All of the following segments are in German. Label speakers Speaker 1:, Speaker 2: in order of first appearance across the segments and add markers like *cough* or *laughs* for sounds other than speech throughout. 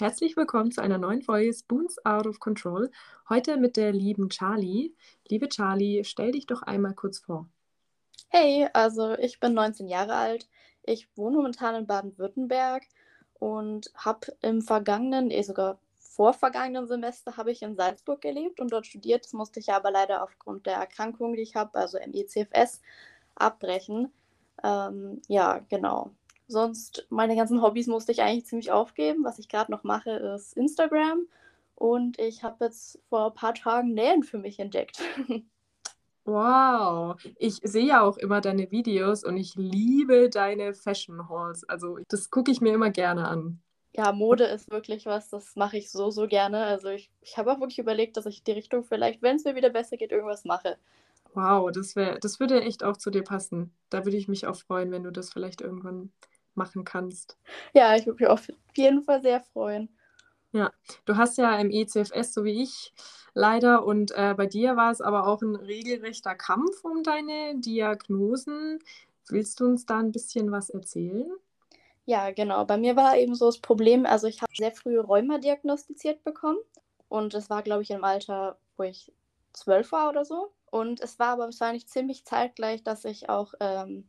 Speaker 1: Herzlich willkommen zu einer neuen Folge Spoons Out of Control. Heute mit der lieben Charlie. Liebe Charlie, stell dich doch einmal kurz vor.
Speaker 2: Hey, also ich bin 19 Jahre alt. Ich wohne momentan in Baden-Württemberg und habe im vergangenen, eh sogar vorvergangenen Semester, habe ich in Salzburg gelebt und dort studiert. Das musste ich aber leider aufgrund der Erkrankung, die ich habe, also MECFS, abbrechen. Ähm, ja, genau. Sonst, meine ganzen Hobbys musste ich eigentlich ziemlich aufgeben. Was ich gerade noch mache, ist Instagram. Und ich habe jetzt vor ein paar Tagen Nähen für mich entdeckt. *laughs*
Speaker 1: Wow, ich sehe ja auch immer deine Videos und ich liebe deine Fashion Hauls. Also das gucke ich mir immer gerne an.
Speaker 2: Ja, Mode ist wirklich was, das mache ich so, so gerne. Also ich, ich habe auch wirklich überlegt, dass ich die Richtung vielleicht, wenn es mir wieder besser geht, irgendwas mache.
Speaker 1: Wow, das wäre, das würde echt auch zu dir passen. Da würde ich mich auch freuen, wenn du das vielleicht irgendwann machen kannst.
Speaker 2: Ja, ich würde mich auf jeden Fall sehr freuen.
Speaker 1: Ja, du hast ja im ECFS, so wie ich, leider. Und äh, bei dir war es aber auch ein regelrechter Kampf um deine Diagnosen. Willst du uns da ein bisschen was erzählen?
Speaker 2: Ja, genau. Bei mir war eben so das Problem, also ich habe sehr früh Rheuma diagnostiziert bekommen. Und es war, glaube ich, im Alter, wo ich zwölf war oder so. Und es war aber wahrscheinlich ziemlich zeitgleich, dass ich auch ähm,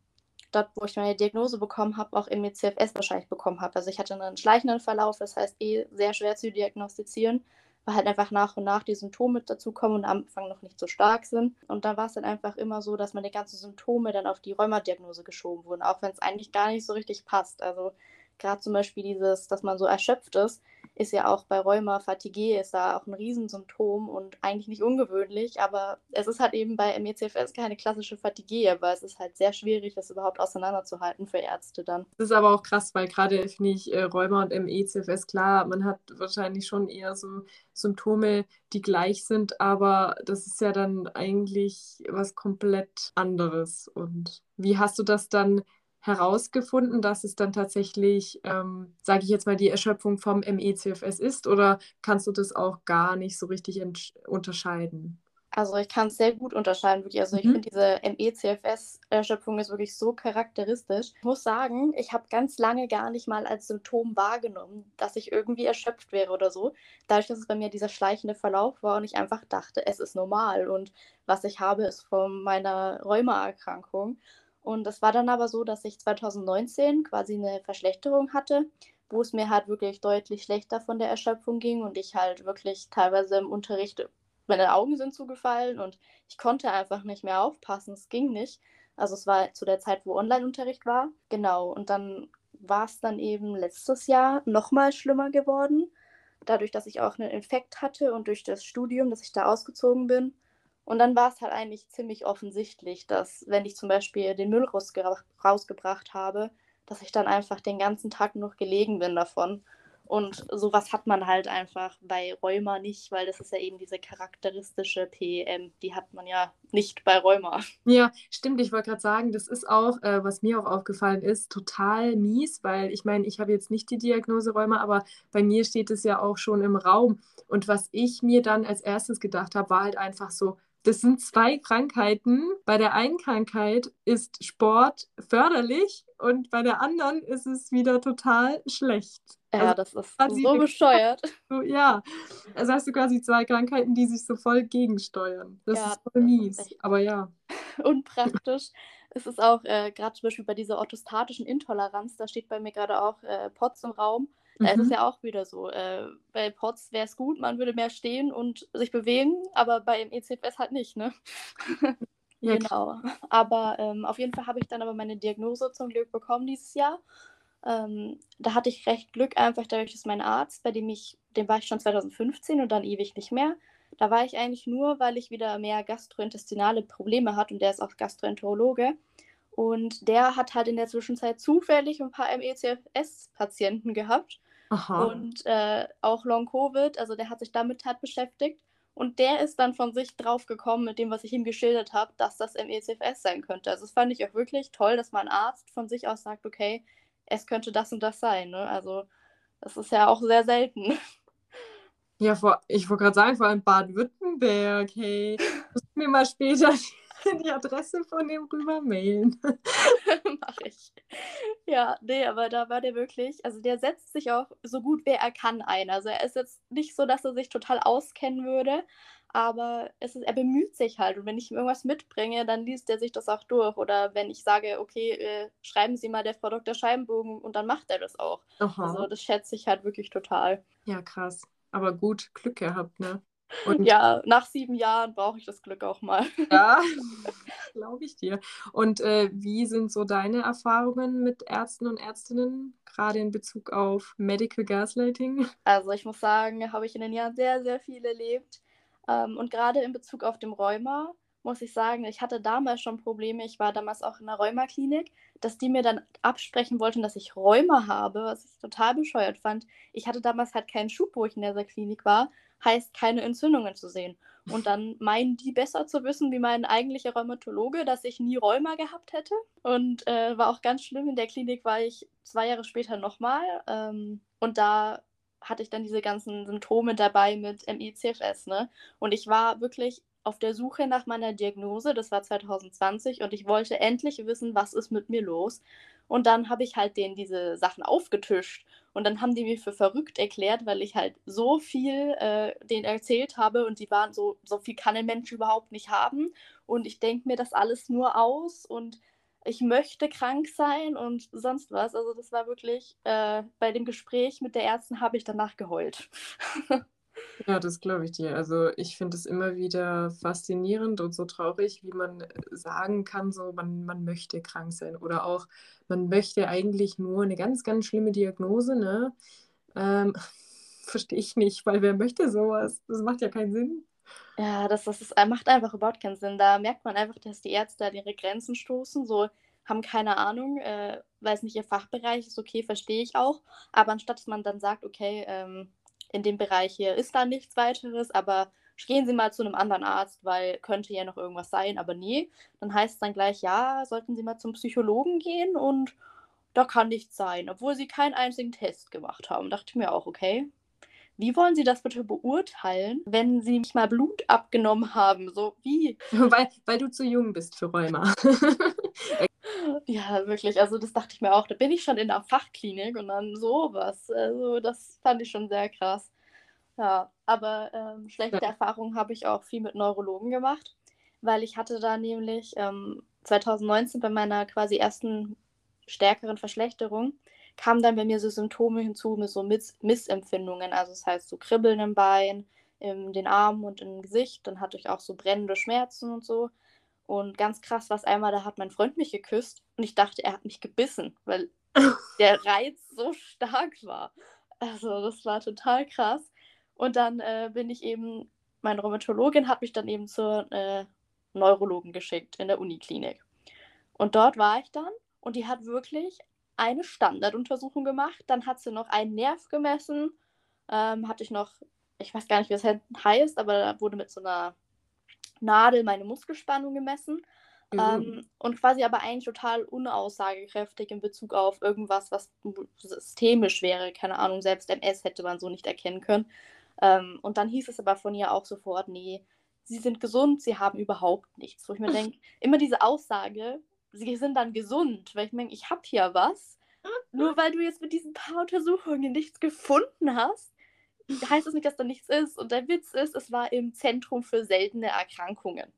Speaker 2: dort, wo ich meine Diagnose bekommen habe, auch im ECFS wahrscheinlich bekommen habe. Also ich hatte einen schleichenden Verlauf, das heißt eh sehr schwer zu diagnostizieren, weil halt einfach nach und nach die Symptome dazukommen und am Anfang noch nicht so stark sind. Und dann war es dann einfach immer so, dass meine ganzen Symptome dann auf die Rheumadiagnose geschoben wurden, auch wenn es eigentlich gar nicht so richtig passt. Also gerade zum Beispiel dieses, dass man so erschöpft ist, ist ja auch bei Rheuma, Fatigue ist da auch ein Riesensymptom und eigentlich nicht ungewöhnlich, aber es ist halt eben bei MECFS keine klassische Fatigue, aber es ist halt sehr schwierig, das überhaupt auseinanderzuhalten für Ärzte dann.
Speaker 1: Das ist aber auch krass, weil gerade finde ich äh, Rheuma und MECFS, klar, man hat wahrscheinlich schon eher so Symptome, die gleich sind, aber das ist ja dann eigentlich was komplett anderes. Und wie hast du das dann herausgefunden, dass es dann tatsächlich, ähm, sage ich jetzt mal, die Erschöpfung vom MECFS ist oder kannst du das auch gar nicht so richtig unterscheiden?
Speaker 2: Also ich kann es sehr gut unterscheiden, wirklich. Also mhm. ich finde, diese MECFS-Erschöpfung ist wirklich so charakteristisch. Ich muss sagen, ich habe ganz lange gar nicht mal als Symptom wahrgenommen, dass ich irgendwie erschöpft wäre oder so. Dadurch, dass es bei mir dieser schleichende Verlauf war und ich einfach dachte, es ist normal und was ich habe, ist von meiner Rheumaerkrankung. Und das war dann aber so, dass ich 2019 quasi eine Verschlechterung hatte, wo es mir halt wirklich deutlich schlechter von der Erschöpfung ging und ich halt wirklich teilweise im Unterricht, meine Augen sind zugefallen und ich konnte einfach nicht mehr aufpassen. Es ging nicht. Also es war zu der Zeit, wo Online-Unterricht war. Genau. Und dann war es dann eben letztes Jahr nochmal schlimmer geworden. Dadurch, dass ich auch einen Infekt hatte und durch das Studium, dass ich da ausgezogen bin. Und dann war es halt eigentlich ziemlich offensichtlich, dass wenn ich zum Beispiel den Müll rausgebracht habe, dass ich dann einfach den ganzen Tag noch gelegen bin davon. Und sowas hat man halt einfach bei Rheuma nicht, weil das ist ja eben diese charakteristische PEM, die hat man ja nicht bei Rheuma.
Speaker 1: Ja, stimmt. Ich wollte gerade sagen, das ist auch, äh, was mir auch aufgefallen ist, total mies, weil ich meine, ich habe jetzt nicht die Diagnose Rheuma, aber bei mir steht es ja auch schon im Raum. Und was ich mir dann als erstes gedacht habe, war halt einfach so, das sind zwei Krankheiten. Bei der einen Krankheit ist Sport förderlich und bei der anderen ist es wieder total schlecht.
Speaker 2: Ja, also das ist so *laughs* bescheuert.
Speaker 1: So, ja, also hast du quasi zwei Krankheiten, die sich so voll gegensteuern. Das ja, ist voll mies, aber ja. *laughs*
Speaker 2: Unpraktisch. es ist auch äh, gerade zum Beispiel bei dieser orthostatischen Intoleranz, da steht bei mir gerade auch äh, POTS im Raum. Da mhm. ist es ja auch wieder so. Äh, bei POTS wäre es gut, man würde mehr stehen und sich bewegen, aber beim ECFS halt nicht, ne? *laughs* Ja, genau. Aber ähm, auf jeden Fall habe ich dann aber meine Diagnose zum Glück bekommen dieses Jahr. Ähm, da hatte ich recht Glück, einfach dadurch, dass mein Arzt, bei dem ich, dem war ich schon 2015 und dann ewig nicht mehr. Da war ich eigentlich nur, weil ich wieder mehr gastrointestinale Probleme hatte und der ist auch Gastroenterologe. Und der hat halt in der Zwischenzeit zufällig ein paar MECFS-Patienten gehabt. Aha. Und äh, auch Long-Covid, also der hat sich damit halt beschäftigt. Und der ist dann von sich drauf gekommen mit dem, was ich ihm geschildert habe, dass das MECFS sein könnte. Also das fand ich auch wirklich toll, dass mein Arzt von sich aus sagt, okay, es könnte das und das sein. Ne? Also das ist ja auch sehr selten. *laughs*
Speaker 1: Ja, vor, ich wollte gerade sagen, vor allem Baden-Württemberg, hey, musst du mir mal später *laughs* die Adresse von dem rüber mailen. *laughs*
Speaker 2: Mach ich. Ja, nee, aber da war der wirklich, also der setzt sich auch so gut wie er kann ein. Also er ist jetzt nicht so, dass er sich total auskennen würde, aber es ist, er bemüht sich halt. Und wenn ich ihm irgendwas mitbringe, dann liest er sich das auch durch. Oder wenn ich sage, okay, äh, schreiben Sie mal der Frau Dr. Scheibenbogen und dann macht er das auch. Aha. Also das schätze ich halt wirklich total.
Speaker 1: Ja, krass. Aber gut, Glück gehabt, ne?
Speaker 2: Und ja, nach sieben Jahren brauche ich das Glück auch mal. *laughs*
Speaker 1: Ja, *laughs* glaube ich dir. Und äh, wie sind so deine Erfahrungen mit Ärzten und Ärztinnen, gerade in Bezug auf Medical Gaslighting? *laughs*
Speaker 2: Also ich muss sagen, habe ich in den Jahren sehr, sehr viel erlebt. Ähm, und gerade in Bezug auf dem Rheuma muss ich sagen, ich hatte damals schon Probleme. Ich war damals auch in der Rheumaklinik, dass die mir dann absprechen wollten, dass ich Rheuma habe, was ich total bescheuert fand. Ich hatte damals halt keinen Schub, wo ich in dieser Klinik war, heißt keine Entzündungen zu sehen. Und dann *laughs* meinen die besser zu wissen, wie mein eigentlicher Rheumatologe, dass ich nie Rheuma gehabt hätte. Und äh, war auch ganz schlimm. In der Klinik war ich zwei Jahre später nochmal. Ähm, und da hatte ich dann diese ganzen Symptome dabei mit MICFS. Ne? Und ich war wirklich auf der Suche nach meiner Diagnose, das war 2020, und ich wollte endlich wissen, was ist mit mir los. Und dann habe ich halt denen diese Sachen aufgetischt. Und dann haben die mir für verrückt erklärt, weil ich halt so viel äh, denen erzählt habe und die waren so, so viel kann ein Mensch überhaupt nicht haben. Und ich denke mir das alles nur aus und ich möchte krank sein und sonst was. Also das war wirklich, äh, bei dem Gespräch mit der Ärztin habe ich danach geheult. *laughs*
Speaker 1: Ja, das glaube ich dir. Also ich finde es immer wieder faszinierend und so traurig, wie man sagen kann, so man, man möchte krank sein oder auch man möchte eigentlich nur eine ganz, ganz schlimme Diagnose, ne? Ähm, *laughs* verstehe ich nicht, weil wer möchte sowas? Das macht ja keinen Sinn.
Speaker 2: Ja, das, das ist, macht einfach überhaupt keinen Sinn. Da merkt man einfach, dass die Ärzte an ihre Grenzen stoßen, so haben keine Ahnung, äh, weil es nicht ihr Fachbereich ist, okay, verstehe ich auch. Aber anstatt dass man dann sagt, okay, ähm, in dem Bereich hier ist da nichts weiteres, aber gehen Sie mal zu einem anderen Arzt, weil könnte ja noch irgendwas sein, aber nee. Dann heißt es dann gleich, ja, sollten Sie mal zum Psychologen gehen und da kann nichts sein, obwohl Sie keinen einzigen Test gemacht haben. Dachte ich mir auch, okay. Wie wollen Sie das bitte beurteilen, wenn Sie nicht mal Blut abgenommen haben? So wie? *laughs*
Speaker 1: Weil, weil du zu jung bist für Rheuma. *laughs*
Speaker 2: Ja, wirklich. Also das dachte ich mir auch. Da bin ich schon in der Fachklinik und dann sowas. Also das fand ich schon sehr krass. Ja, aber ähm, schlechte ja. Erfahrungen habe ich auch viel mit Neurologen gemacht, weil ich hatte da nämlich ähm, 2019 bei meiner quasi ersten stärkeren Verschlechterung kamen dann bei mir so Symptome hinzu mit so Miss Missempfindungen. Also das heißt so Kribbeln im Bein, in den Armen und im Gesicht. Dann hatte ich auch so brennende Schmerzen und so. Und ganz krass war es einmal, da hat mein Freund mich geküsst und ich dachte, er hat mich gebissen, weil *laughs* der Reiz so stark war. Also das war total krass. Und dann äh, bin ich eben, meine Rheumatologin hat mich dann eben zur äh, Neurologen geschickt in der Uniklinik. Und dort war ich dann und die hat wirklich eine Standarduntersuchung gemacht. Dann hat sie noch einen Nerv gemessen. Ähm, hatte ich noch, ich weiß gar nicht, wie das heißt, aber da wurde mit so einer Nadel meine Muskelspannung gemessen. Mhm. Ähm, und quasi aber eigentlich total unaussagekräftig in Bezug auf irgendwas, was systemisch wäre. Keine Ahnung, selbst MS hätte man so nicht erkennen können. Ähm, und dann hieß es aber von ihr auch sofort, nee, sie sind gesund, sie haben überhaupt nichts. Wo ich mir *laughs* denke, immer diese Aussage, sie sind dann gesund, weil ich denke, ich habe hier was. Nur weil du jetzt mit diesen paar Untersuchungen nichts gefunden hast, heißt das nicht, dass da nichts ist. Und der Witz ist, es war im Zentrum für seltene Erkrankungen.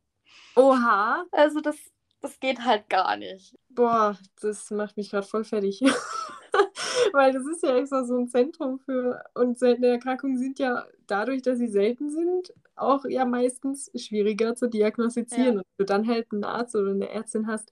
Speaker 1: Oha.
Speaker 2: Also das, das geht halt gar nicht.
Speaker 1: Boah, das macht mich gerade voll fertig. *laughs* Weil das ist ja extra so ein Zentrum für. Und seltene Erkrankungen sind ja dadurch, dass sie selten sind, auch ja meistens schwieriger zu diagnostizieren. Ja. Und du dann halt einen Arzt oder eine Ärztin hast,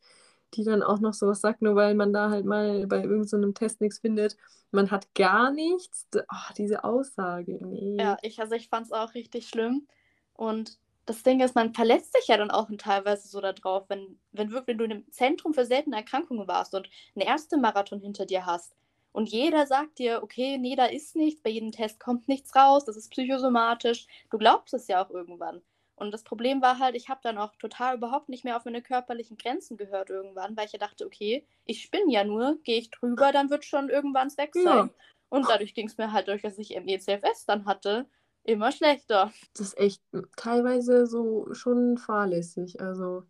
Speaker 1: die dann auch noch sowas sagt, nur weil man da halt mal bei irgendeinem so Test nichts findet. Man hat gar nichts. Oh, diese Aussage. Nee.
Speaker 2: Ja, ich, also ich fand es auch richtig schlimm. Und das Ding ist, man verlässt sich ja dann auch teilweise so darauf, wenn, wenn, wirklich, du im Zentrum für seltene Erkrankungen warst und einen ersten Marathon hinter dir hast und jeder sagt dir, okay, nee, da ist nichts, bei jedem Test kommt nichts raus, das ist psychosomatisch, du glaubst es ja auch irgendwann. Und das Problem war halt, ich habe dann auch total überhaupt nicht mehr auf meine körperlichen Grenzen gehört irgendwann, weil ich ja dachte, okay, ich spinne ja nur, gehe ich drüber, dann wird schon irgendwann weg sein. Ja. Und dadurch ging es mir halt durch, dass ich MECFS dann hatte, immer schlechter.
Speaker 1: Das ist echt teilweise so schon fahrlässig. Also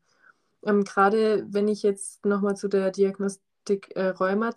Speaker 1: Ähm, Gerade wenn ich jetzt nochmal zu der Diagnostik äh, Rheuma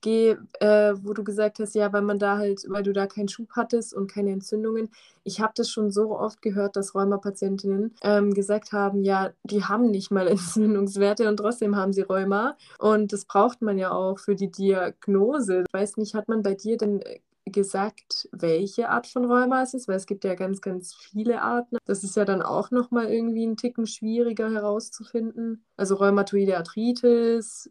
Speaker 1: zurückgehe, äh, wo du gesagt hast, ja, weil man da halt, weil du da keinen Schub hattest und keine Entzündungen. Ich habe das schon so oft gehört, dass Rheuma-Patientinnen ähm, gesagt haben, ja, die haben nicht mal *laughs* Entzündungswerte und trotzdem haben sie Rheuma. Und das braucht man ja auch für die Diagnose. Ich weiß nicht, hat man bei dir denn äh, gesagt, welche Art von Rheuma es ist, weil es gibt ja ganz, ganz viele Arten. Das ist ja dann auch nochmal irgendwie ein Ticken schwieriger herauszufinden. Also Rheumatoide Arthritis.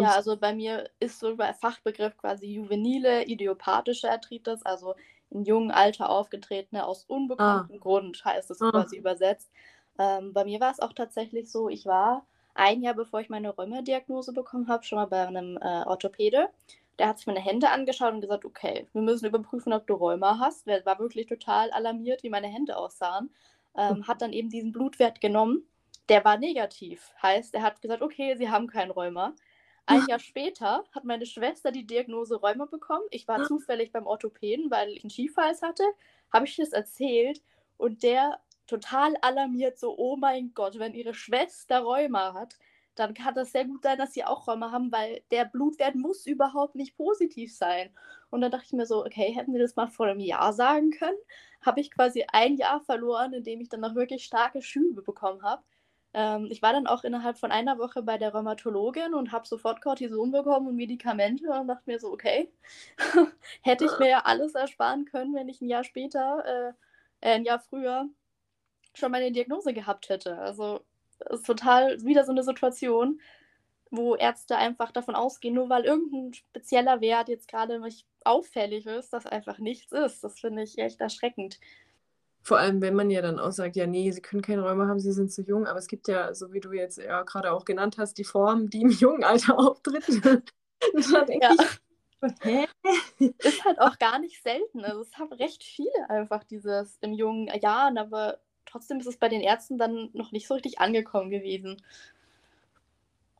Speaker 2: Ja, also bei mir ist so der Fachbegriff quasi juvenile idiopathische Arthritis, also im jungen Alter aufgetretene, aus unbekanntem ah. Grund heißt es ah. quasi übersetzt. Ähm, bei mir war es auch tatsächlich so, ich war ein Jahr bevor ich meine Rheumadiagnose bekommen habe, schon mal bei einem äh, Orthopäde. Der hat sich meine Hände angeschaut und gesagt, okay, wir müssen überprüfen, ob du Rheuma hast. Der war wirklich total alarmiert, wie meine Hände aussahen. Ähm, mhm. hat dann eben diesen Blutwert genommen. Der war negativ. Heißt, er hat gesagt, okay, sie haben kein Rheuma. Ein Jahr später hat meine Schwester die Diagnose Rheuma bekommen. Ich war zufällig beim Orthopäden, weil ich einen Skifalls hatte. Habe ich das erzählt und der total alarmiert, so, oh mein Gott, wenn ihre Schwester Rheuma hat, dann kann das sehr gut sein, dass sie auch Rheuma haben, weil der Blutwert muss überhaupt nicht positiv sein. Und dann dachte ich mir so, okay, hätten sie das mal vor einem Jahr sagen können, habe ich quasi ein Jahr verloren, indem ich dann noch wirklich starke Schübe bekommen habe. Ähm, ich war dann auch innerhalb von einer Woche bei der Rheumatologin und habe sofort Cortison bekommen und Medikamente und dachte mir so, okay, *laughs* hätte ich mir ja alles ersparen können, wenn ich ein Jahr später, äh, äh, ein Jahr früher schon meine Diagnose gehabt hätte. Also ist total wieder so eine Situation, wo Ärzte einfach davon ausgehen, nur weil irgendein spezieller Wert jetzt gerade nicht auffällig ist, dass einfach nichts ist. Das finde ich echt erschreckend.
Speaker 1: Vor allem, wenn man ja dann auch sagt, ja, nee, sie können keine Räume haben, sie sind zu jung, aber es gibt ja, so wie du jetzt ja gerade auch genannt hast, die Form, die im *laughs* jungen Alter auftritt. *laughs*
Speaker 2: ja. Hä? Ist halt auch gar nicht selten. Also es haben recht viele einfach dieses im jungen Jahren, aber trotzdem ist es bei den Ärzten dann noch nicht so richtig angekommen gewesen.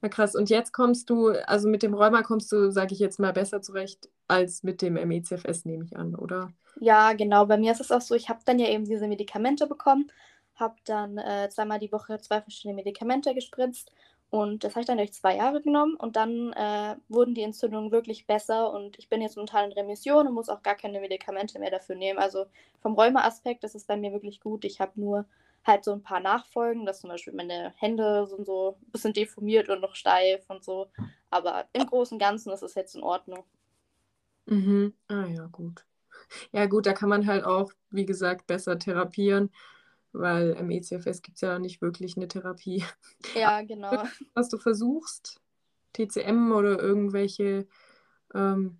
Speaker 1: Ja, krass. Und jetzt kommst du, also mit dem Rheuma kommst du, sage ich jetzt mal, besser zurecht als mit dem MECFS, nehme ich an, oder?
Speaker 2: Ja, genau. Bei mir ist es auch so, ich habe dann ja eben diese Medikamente bekommen, habe dann äh, zweimal die Woche zwei verschiedene Medikamente gespritzt und das habe ich dann durch zwei Jahre genommen und dann äh, wurden die Entzündungen wirklich besser und ich bin jetzt momentan in Remission und muss auch gar keine Medikamente mehr dafür nehmen. Also vom Rheuma-Aspekt ist es bei mir wirklich gut. Ich habe nur halt so ein paar Nachfolgen, dass zum Beispiel meine Hände sind so ein bisschen deformiert und noch steif und so. Aber im Großen und Ganzen ist es jetzt in Ordnung.
Speaker 1: Mhm. Ah ja, gut. Ja gut, da kann man halt auch, wie gesagt, besser therapieren weil im ECFS gibt es ja nicht wirklich eine Therapie.
Speaker 2: Ja, *laughs* genau.
Speaker 1: Was du versuchst, TCM oder irgendwelche ähm,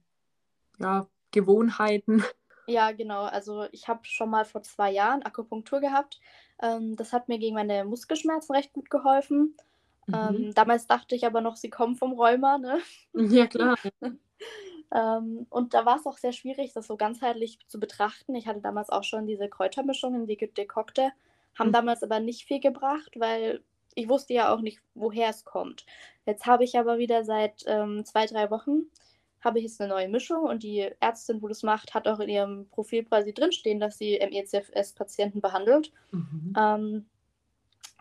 Speaker 1: ja, Gewohnheiten.
Speaker 2: Ja, genau. Also ich habe schon mal vor zwei Jahren Akupunktur gehabt. Ähm, das hat mir gegen meine Muskelschmerzen recht gut geholfen. Mhm. Ähm, damals dachte ich aber noch, sie kommen vom Rheuma. Ne?
Speaker 1: Ja, klar. *laughs*
Speaker 2: ähm, und da war es auch sehr schwierig, das so ganzheitlich zu betrachten. Ich hatte damals auch schon diese Kräutermischungen, die Dekokte, haben mhm. damals aber nicht viel gebracht, weil ich wusste ja auch nicht, woher es kommt. Jetzt habe ich aber wieder seit ähm, zwei, drei Wochen habe ich jetzt eine neue Mischung und die Ärztin, wo das macht, hat auch in ihrem Profil quasi drinstehen, dass sie MECFS-Patienten behandelt. Mhm. Ähm,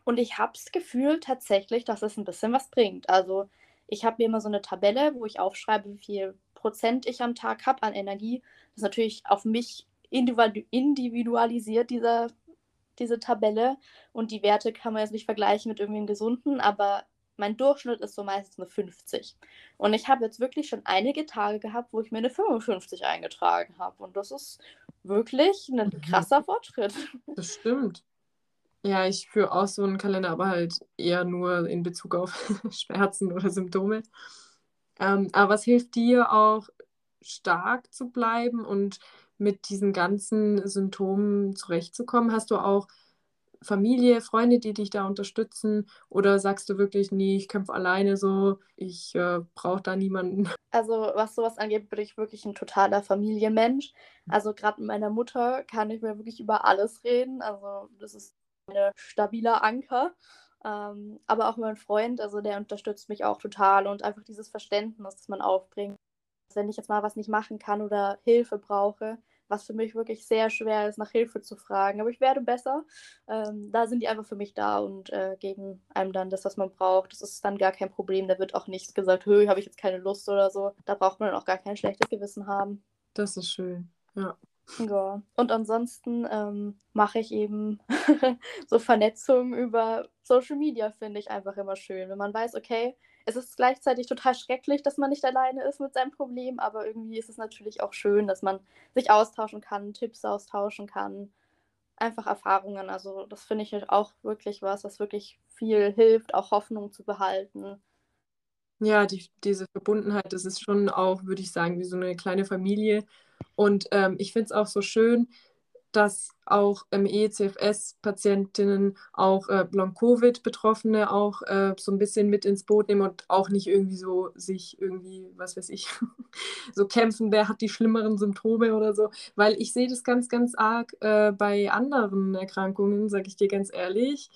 Speaker 2: und ich habe das Gefühl tatsächlich, dass es ein bisschen was bringt. Also ich habe mir immer so eine Tabelle, wo ich aufschreibe, wie viel Prozent ich am Tag habe an Energie. Das ist natürlich auf mich individualisiert, dieser, diese Tabelle. Und die Werte kann man jetzt nicht vergleichen mit irgendeinem gesunden, aber mein Durchschnitt ist so meistens eine 50. Und ich habe jetzt wirklich schon einige Tage gehabt, wo ich mir eine 55 eingetragen habe. Und das ist wirklich ein mhm. krasser Fortschritt. *laughs*
Speaker 1: Das stimmt. Ja, ich führe auch so einen Kalender, aber halt eher nur in Bezug auf *laughs* Schmerzen oder Symptome. Ähm, aber was hilft dir auch, stark zu bleiben und mit diesen ganzen Symptomen zurechtzukommen? Hast du auch Familie, Freunde, die dich da unterstützen? Oder sagst du wirklich, nee, ich kämpfe alleine so, ich äh, brauche da niemanden? *laughs*
Speaker 2: Also was sowas angeht, bin ich wirklich ein totaler Familienmensch. Also gerade mit meiner Mutter kann ich mir wirklich über alles reden. Also das ist ein stabiler Anker. Ähm, aber auch mein Freund, also der unterstützt mich auch total und einfach dieses Verständnis, das man aufbringt. Wenn ich jetzt mal was nicht machen kann oder Hilfe brauche, was für mich wirklich sehr schwer ist, nach Hilfe zu fragen. Aber ich werde besser. Ähm, da sind die einfach für mich da und äh, geben einem dann das, was man braucht. Das ist dann gar kein Problem. Da wird auch nicht gesagt, höh, habe ich jetzt keine Lust oder so. Da braucht man auch gar kein schlechtes Gewissen haben.
Speaker 1: Das ist schön, ja.
Speaker 2: Ja, und ansonsten ähm, mache ich eben *laughs* so Vernetzung über Social Media, finde ich einfach immer schön. Wenn man weiß, okay, es ist gleichzeitig total schrecklich, dass man nicht alleine ist mit seinem Problem, aber irgendwie ist es natürlich auch schön, dass man sich austauschen kann, Tipps austauschen kann, einfach Erfahrungen. Also das finde ich auch wirklich was, was wirklich viel hilft, auch Hoffnung zu behalten.
Speaker 1: Ja, die, diese Verbundenheit, das ist schon auch, würde ich sagen, wie so eine kleine Familie. Und ähm, ich finde es auch so schön, dass auch ME-CFS-Patientinnen auch äh, Long-Covid-Betroffene auch äh, so ein bisschen mit ins Boot nehmen und auch nicht irgendwie so sich irgendwie, was weiß ich, *laughs* so kämpfen, wer hat die schlimmeren Symptome oder so. Weil ich sehe das ganz, ganz arg äh, bei anderen Erkrankungen, sage ich dir ganz ehrlich.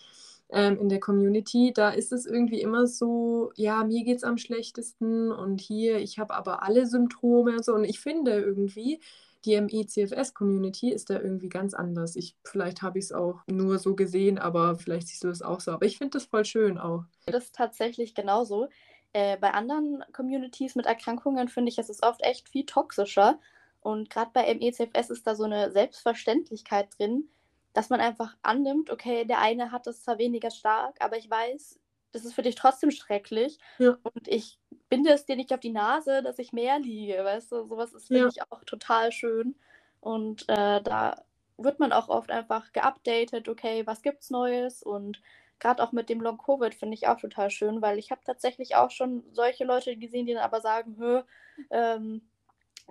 Speaker 1: Ähm, in der Community, da ist es irgendwie immer so, ja, mir geht es am schlechtesten und hier, ich habe aber alle Symptome und so. Und ich finde irgendwie, die ME-CFS-Community ist da irgendwie ganz anders. Ich, vielleicht habe ich es auch nur so gesehen, aber vielleicht siehst du das auch so. Aber ich finde das voll schön auch.
Speaker 2: Das ist tatsächlich genauso. Äh, bei anderen Communities mit Erkrankungen finde ich, es ist oft echt viel toxischer. Und gerade bei ME-CFS ist da so eine Selbstverständlichkeit drin, dass man einfach annimmt, okay, der eine hat es zwar weniger stark, aber ich weiß, das ist für dich trotzdem schrecklich. Ja. Und ich binde es dir nicht auf die Nase, dass ich mehr liege, weißt du? Sowas ist, finde ja. ich, auch total schön. Und äh, da wird man auch oft einfach geupdatet, okay, was gibt's Neues? Und gerade auch mit dem Long Covid finde ich auch total schön, weil ich habe tatsächlich auch schon solche Leute gesehen, die dann aber sagen, hö, ähm,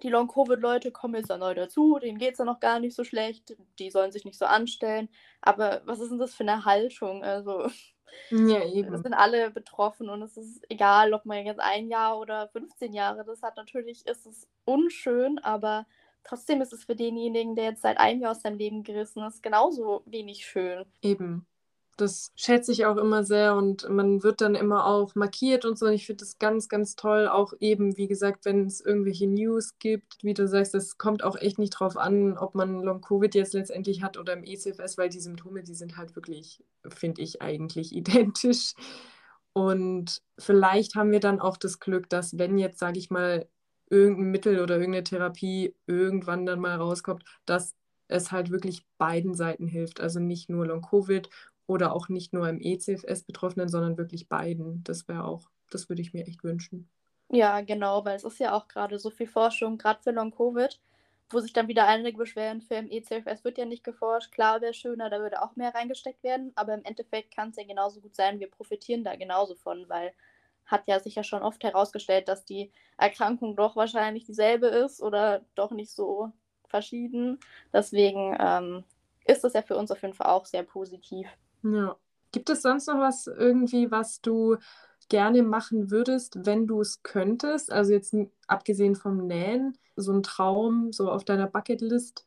Speaker 2: die Long-Covid-Leute kommen jetzt da neu dazu, denen geht es ja noch gar nicht so schlecht, die sollen sich nicht so anstellen. Aber was ist denn das für eine Haltung? Also, ja, *laughs* eben. Es sind alle betroffen und es ist egal, ob man jetzt ein Jahr oder 15 Jahre das hat. Natürlich ist es unschön, aber trotzdem ist es für denjenigen, der jetzt seit einem Jahr aus seinem Leben gerissen ist, genauso wenig schön.
Speaker 1: Eben. Das schätze ich auch immer sehr und man wird dann immer auch markiert und so. Und ich finde das ganz, ganz toll. Auch eben, wie gesagt, wenn es irgendwelche News gibt, wie du sagst, das kommt auch echt nicht drauf an, ob man Long-Covid jetzt letztendlich hat oder im ECFS, weil die Symptome, die sind halt wirklich, finde ich, eigentlich *laughs* identisch. Und vielleicht haben wir dann auch das Glück, dass wenn jetzt, sage ich mal, irgendein Mittel oder irgendeine Therapie irgendwann dann mal rauskommt, dass es halt wirklich beiden Seiten hilft. Also nicht nur Long-Covid oder auch nicht nur im ECFS-Betroffenen, sondern wirklich beiden. Das wäre auch, das würde ich mir echt wünschen.
Speaker 2: Ja, genau, weil es ist ja auch gerade so viel Forschung, gerade für Long-Covid, wo sich dann wieder einige beschweren, für im ECFS wird ja nicht geforscht. Klar wäre schöner, da würde auch mehr reingesteckt werden, aber im Endeffekt kann es ja genauso gut sein, wir profitieren da genauso von, weil hat ja sich ja schon oft herausgestellt, dass die Erkrankung doch wahrscheinlich dieselbe ist oder doch nicht so verschieden. Deswegen ähm, ist das ja für uns auf jeden Fall auch sehr positiv.
Speaker 1: Ja. Gibt es sonst noch was irgendwie, was du gerne machen würdest, wenn du es könntest? Also jetzt abgesehen vom Nähen, so ein Traum, so auf deiner Bucketlist?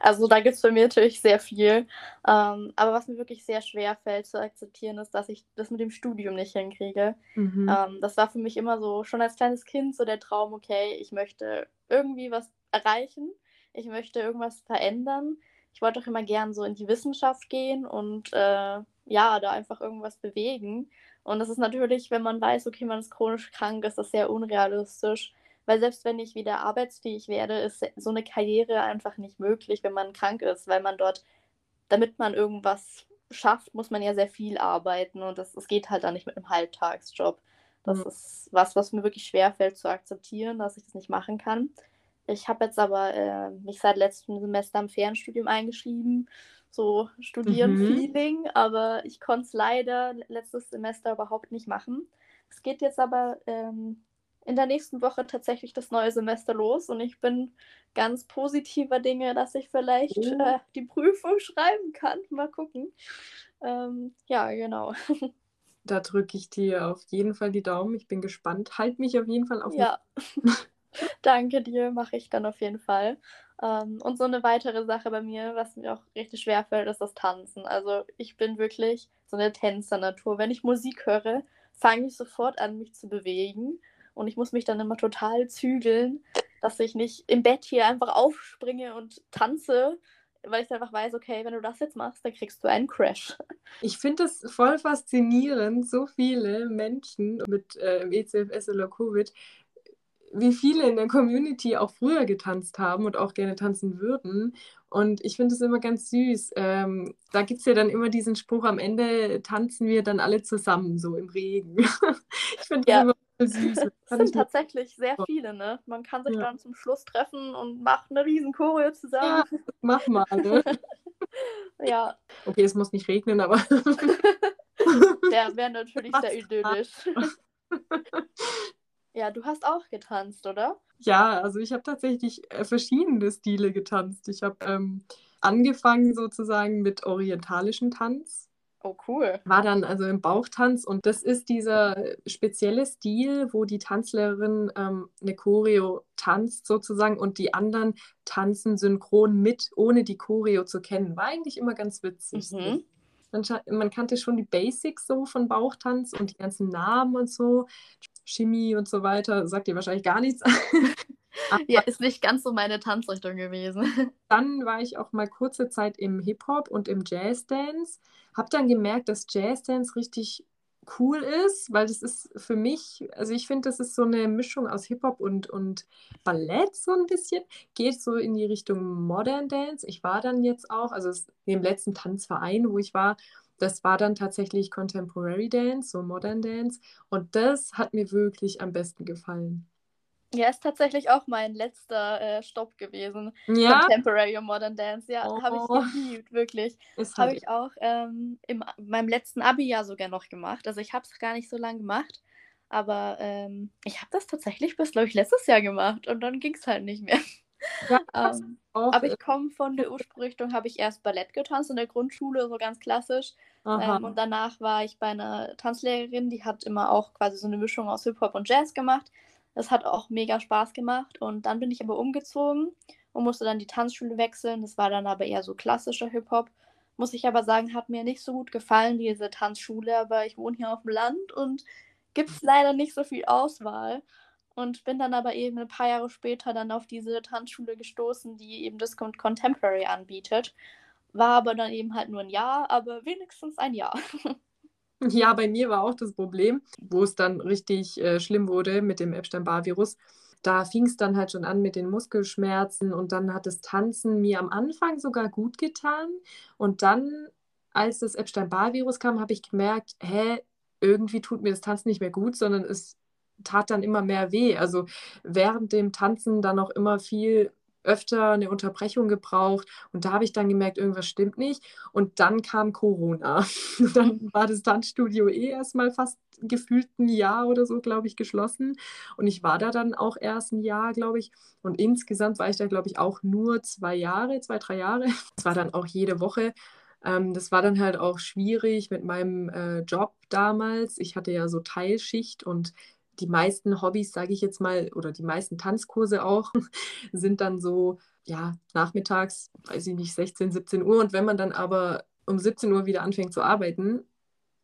Speaker 2: Also da gibt es bei mir natürlich sehr viel. Ähm, aber was mir wirklich sehr schwer fällt zu akzeptieren, ist, dass ich das mit dem Studium nicht hinkriege. Mhm. Ähm, das war für mich immer so, schon als kleines Kind, so der Traum, okay, ich möchte irgendwie was erreichen, ich möchte irgendwas verändern ich wollte auch immer gern so in die Wissenschaft gehen und äh, ja, da einfach irgendwas bewegen. Und das ist natürlich, wenn man weiß, okay, man ist chronisch krank, ist das sehr unrealistisch. Weil selbst wenn ich wieder arbeitsfähig werde, ist so eine Karriere einfach nicht möglich, wenn man krank ist, weil man dort, damit man irgendwas schafft, muss man ja sehr viel arbeiten und das, das geht halt dann nicht mit einem Halbtagsjob. Das mhm. ist was, was mir wirklich schwerfällt zu akzeptieren, dass ich das nicht machen kann. Ich habe jetzt aber äh, mich seit letztem Semester im Fernstudium eingeschrieben, so Studieren-Feeling, mhm. aber ich konnte es leider letztes Semester überhaupt nicht machen. Es geht jetzt aber ähm, in der nächsten Woche tatsächlich das neue Semester los und ich bin ganz positiver Dinge, dass ich vielleicht oh. äh, die Prüfung schreiben kann. Mal gucken. Ähm, ja, genau. *laughs*
Speaker 1: Da drücke ich dir auf jeden Fall die Daumen. Ich bin gespannt. Halt mich auf jeden Fall auf.
Speaker 2: Ja. *laughs* *laughs* Danke dir, mache ich dann auf jeden Fall. Ähm, und so eine weitere Sache bei mir, was mir auch richtig schwer fällt, ist das Tanzen. Also ich bin wirklich so eine Tänzer-Natur. Wenn ich Musik höre, fange ich sofort an, mich zu bewegen. Und ich muss mich dann immer total zügeln. dass ich nicht im Bett hier einfach aufspringe und tanze, weil ich einfach weiß, okay, wenn du das jetzt machst, dann kriegst du einen Crash. *laughs*
Speaker 1: Ich finde es voll faszinierend, so viele Menschen mit äh, ECFS oder Covid, wie viele in der Community auch früher getanzt haben und auch gerne tanzen würden. Und ich finde es immer ganz süß. Ähm, da gibt es ja dann immer diesen Spruch, am Ende tanzen wir dann alle zusammen, so im Regen. *laughs* ich finde
Speaker 2: ja. das immer süß. Das, sind tatsächlich sehr viele, ne? Man kann sich ja. dann zum Schluss treffen und macht eine riesen Choreo zusammen. Ja,
Speaker 1: mach mal, ne? *laughs*
Speaker 2: ja.
Speaker 1: Okay, es muss nicht regnen, aber... *laughs*
Speaker 2: Der wäre natürlich sehr idyllisch. Ja, du hast auch getanzt, oder?
Speaker 1: Ja, also ich habe tatsächlich äh, verschiedene Stile getanzt. Ich habe ähm, angefangen sozusagen mit orientalischen Tanz.
Speaker 2: Oh, cool.
Speaker 1: War dann also im Bauchtanz und das ist dieser spezielle Stil, wo die Tanzlehrerin ähm, eine Choreo tanzt sozusagen und die anderen tanzen synchron mit, ohne die Choreo zu kennen. War eigentlich immer ganz witzig. Mhm. Man, man, kannte schon die Basics so von Bauchtanz und die ganzen Namen und so. Chemie und so weiter, sagt dir wahrscheinlich gar nichts. *laughs*
Speaker 2: ja, ist nicht ganz so meine Tanzrichtung gewesen. *laughs*
Speaker 1: Dann war ich auch mal kurze Zeit im Hip-Hop und im Jazz-Dance. Hab dann gemerkt, dass Jazz-Dance richtig cool ist, weil das ist für mich, also ich finde, das ist so eine Mischung aus Hip-Hop und, und Ballett so ein bisschen. Geht so in die Richtung Modern Dance. Ich war dann jetzt auch, also im letzten Tanzverein, wo ich war, das war dann tatsächlich Contemporary Dance, so Modern Dance. Und das hat mir wirklich am besten gefallen.
Speaker 2: Ja, ist tatsächlich auch mein letzter äh, Stopp gewesen. Ja. Contemporary und Modern Dance. Ja, oh. habe ich geliebt, wirklich. Habe ich auch ähm, in meinem letzten Abi-Jahr sogar noch gemacht. Also ich habe es gar nicht so lange gemacht. Aber ähm, ich habe das tatsächlich bis, glaube ich, letztes Jahr gemacht. Und dann ging es halt nicht mehr. Ja, ähm, aber ich komme von der Ursprungsrichtung, habe ich erst Ballett getanzt in der Grundschule, so ganz klassisch. Ähm, und danach war ich bei einer Tanzlehrerin, die hat immer auch quasi so eine Mischung aus Hip-Hop und Jazz gemacht. Das hat auch mega Spaß gemacht. Und dann bin ich aber umgezogen und musste dann die Tanzschule wechseln. Das war dann aber eher so klassischer Hip-Hop. Muss ich aber sagen, hat mir nicht so gut gefallen, diese Tanzschule. Aber ich wohne hier auf dem Land und gibt es leider nicht so viel Auswahl und bin dann aber eben ein paar Jahre später dann auf diese Tanzschule gestoßen, die eben das Contemporary anbietet. War aber dann eben halt nur ein Jahr, aber wenigstens ein Jahr. *laughs*
Speaker 1: Ja, bei mir war auch das Problem, wo es dann richtig äh, schlimm wurde mit dem Epstein-Barr-Virus. Da fing es dann halt schon an mit den Muskelschmerzen und dann hat das Tanzen mir am Anfang sogar gut getan. Und dann, als das Epstein-Barr-Virus kam, habe ich gemerkt, hä, irgendwie tut mir das Tanzen nicht mehr gut, sondern es tat dann immer mehr weh. Also während dem Tanzen dann auch immer viel öfter eine Unterbrechung gebraucht und da habe ich dann gemerkt, irgendwas stimmt nicht. Und dann kam Corona. *laughs* dann war das Tanzstudio eh erstmal fast gefühlt ein Jahr oder so, glaube ich, geschlossen. Und ich war da dann auch erst ein Jahr, glaube ich. Und insgesamt war ich da, glaube ich, auch nur zwei Jahre, zwei, drei Jahre. *laughs* Es war dann auch jede Woche. Ähm, das war dann halt auch schwierig mit meinem äh, Job damals. Ich hatte ja so Teilschicht und die meisten Hobbys, sage ich jetzt mal, oder die meisten Tanzkurse auch, *laughs* sind dann so, ja, nachmittags, weiß ich nicht, 16, 17 Uhr. Und wenn man dann aber um 17 Uhr wieder anfängt zu arbeiten,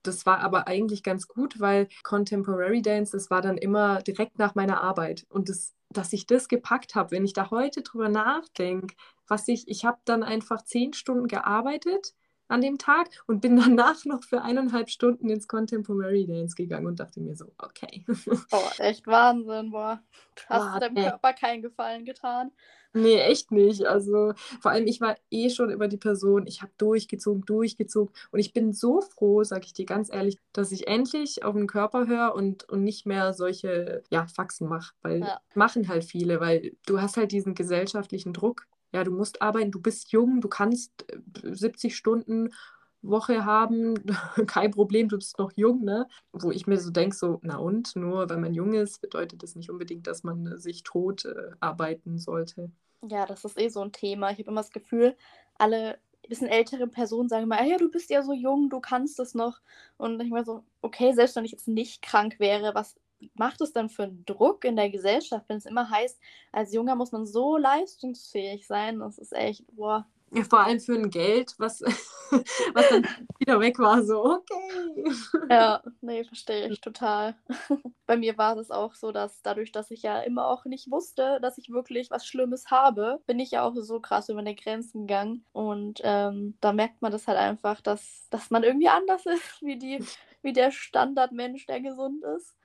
Speaker 1: das war aber eigentlich ganz gut, weil Contemporary Dance, das war dann immer direkt nach meiner Arbeit. Und das, dass ich das gepackt habe, wenn ich da heute drüber nachdenke, was ich, ich habe dann einfach zehn Stunden gearbeitet an dem Tag und bin *laughs* danach noch für eineinhalb Stunden ins Contemporary Dance gegangen und dachte mir so, okay.
Speaker 2: Boah, *laughs* echt Wahnsinn, boah. Du hast boah, deinem Körper keinen Gefallen getan.
Speaker 1: Nee, echt nicht. Also vor allem, ich war eh schon über die Person. Ich habe durchgezogen, durchgezogen. Und ich bin so froh, sage ich dir ganz ehrlich, dass ich endlich auf den Körper höre und, und nicht mehr solche ja, Faxen mache. Weil ja. machen halt viele, weil du hast halt diesen gesellschaftlichen Druck ja, du musst arbeiten, du bist jung, du kannst 70 äh, Stunden Woche haben, *laughs* kein Problem, du bist noch jung, ne? Wo ich mir so denke, so, na und, nur weil man jung ist, bedeutet das nicht unbedingt, dass man äh, sich tot äh, arbeiten sollte.
Speaker 2: Ja, das ist eh so ein Thema. Ich habe immer das Gefühl, alle bisschen ältere Personen sagen immer, ja, du bist ja so jung, du kannst es noch. Und ich meine so, okay, selbst wenn ich jetzt nicht krank wäre, was macht es dann für einen Druck in der Gesellschaft, wenn es immer heißt, als Junger muss man so leistungsfähig sein? Das ist echt, boah.
Speaker 1: Ja, vor allem für ein Geld, was, *laughs* was dann wieder weg war, so, okay.
Speaker 2: Ja, *laughs* nee, verstehe ich total. *laughs* Bei mir war es auch so, dass dadurch, dass ich ja immer auch nicht wusste, dass ich wirklich was Schlimmes habe, bin ich ja auch so krass über meine Grenzen gegangen. Und ähm, da merkt man das halt einfach, dass, dass man irgendwie anders ist, wie, die, wie der Standardmensch, der gesund ist.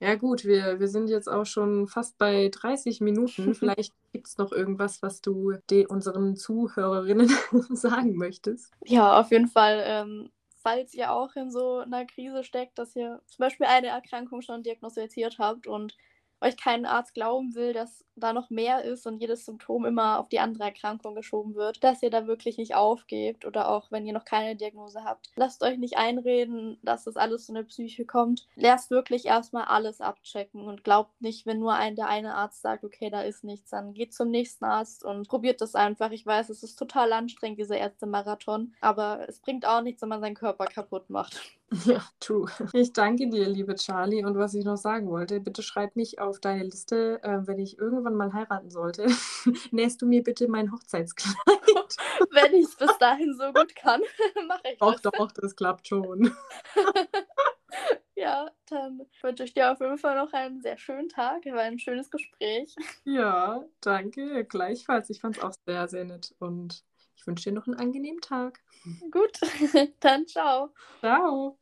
Speaker 1: Ja, gut, wir, wir sind jetzt auch schon fast bei 30 Minuten. *laughs* Vielleicht gibt es noch irgendwas, was du unseren Zuhörerinnen *laughs* sagen möchtest.
Speaker 2: Ja, auf jeden Fall. Ähm, falls ihr auch in so einer Krise steckt, dass ihr zum Beispiel eine Erkrankung schon diagnostiziert habt und euch kein Arzt glauben will, dass da noch mehr ist und jedes Symptom immer auf die andere Erkrankung geschoben wird, dass ihr da wirklich nicht aufgebt oder auch wenn ihr noch keine Diagnose habt. Lasst euch nicht einreden, dass das alles so eine Psyche kommt. Lasst wirklich erstmal alles abchecken und glaubt nicht, wenn nur ein, der eine Arzt sagt, okay, da ist nichts, dann geht zum nächsten Arzt und probiert das einfach. Ich weiß, es ist total anstrengend, dieser Ärzte-Marathon, aber es bringt auch nichts, wenn man seinen Körper kaputt macht. *laughs*
Speaker 1: Ja, true. Ich danke dir, liebe Charlie. Und was ich noch sagen wollte, bitte schreib mich auf deine Liste, äh, wenn ich irgendwann mal heiraten sollte. *laughs* Nähst du mir bitte mein Hochzeitskleid? *laughs*
Speaker 2: wenn ich es bis dahin so gut kann, *laughs* mache ich
Speaker 1: doch, das. Doch, doch, das klappt schon.
Speaker 2: ja, dann wünsche ich dir auf jeden Fall noch einen sehr schönen Tag. War ein schönes Gespräch.
Speaker 1: Ja, danke. Gleichfalls. Ich fand es auch sehr, sehr nett. Und ich wünsche dir noch einen angenehmen Tag.
Speaker 2: Gut, dann ciao.
Speaker 1: Ciao.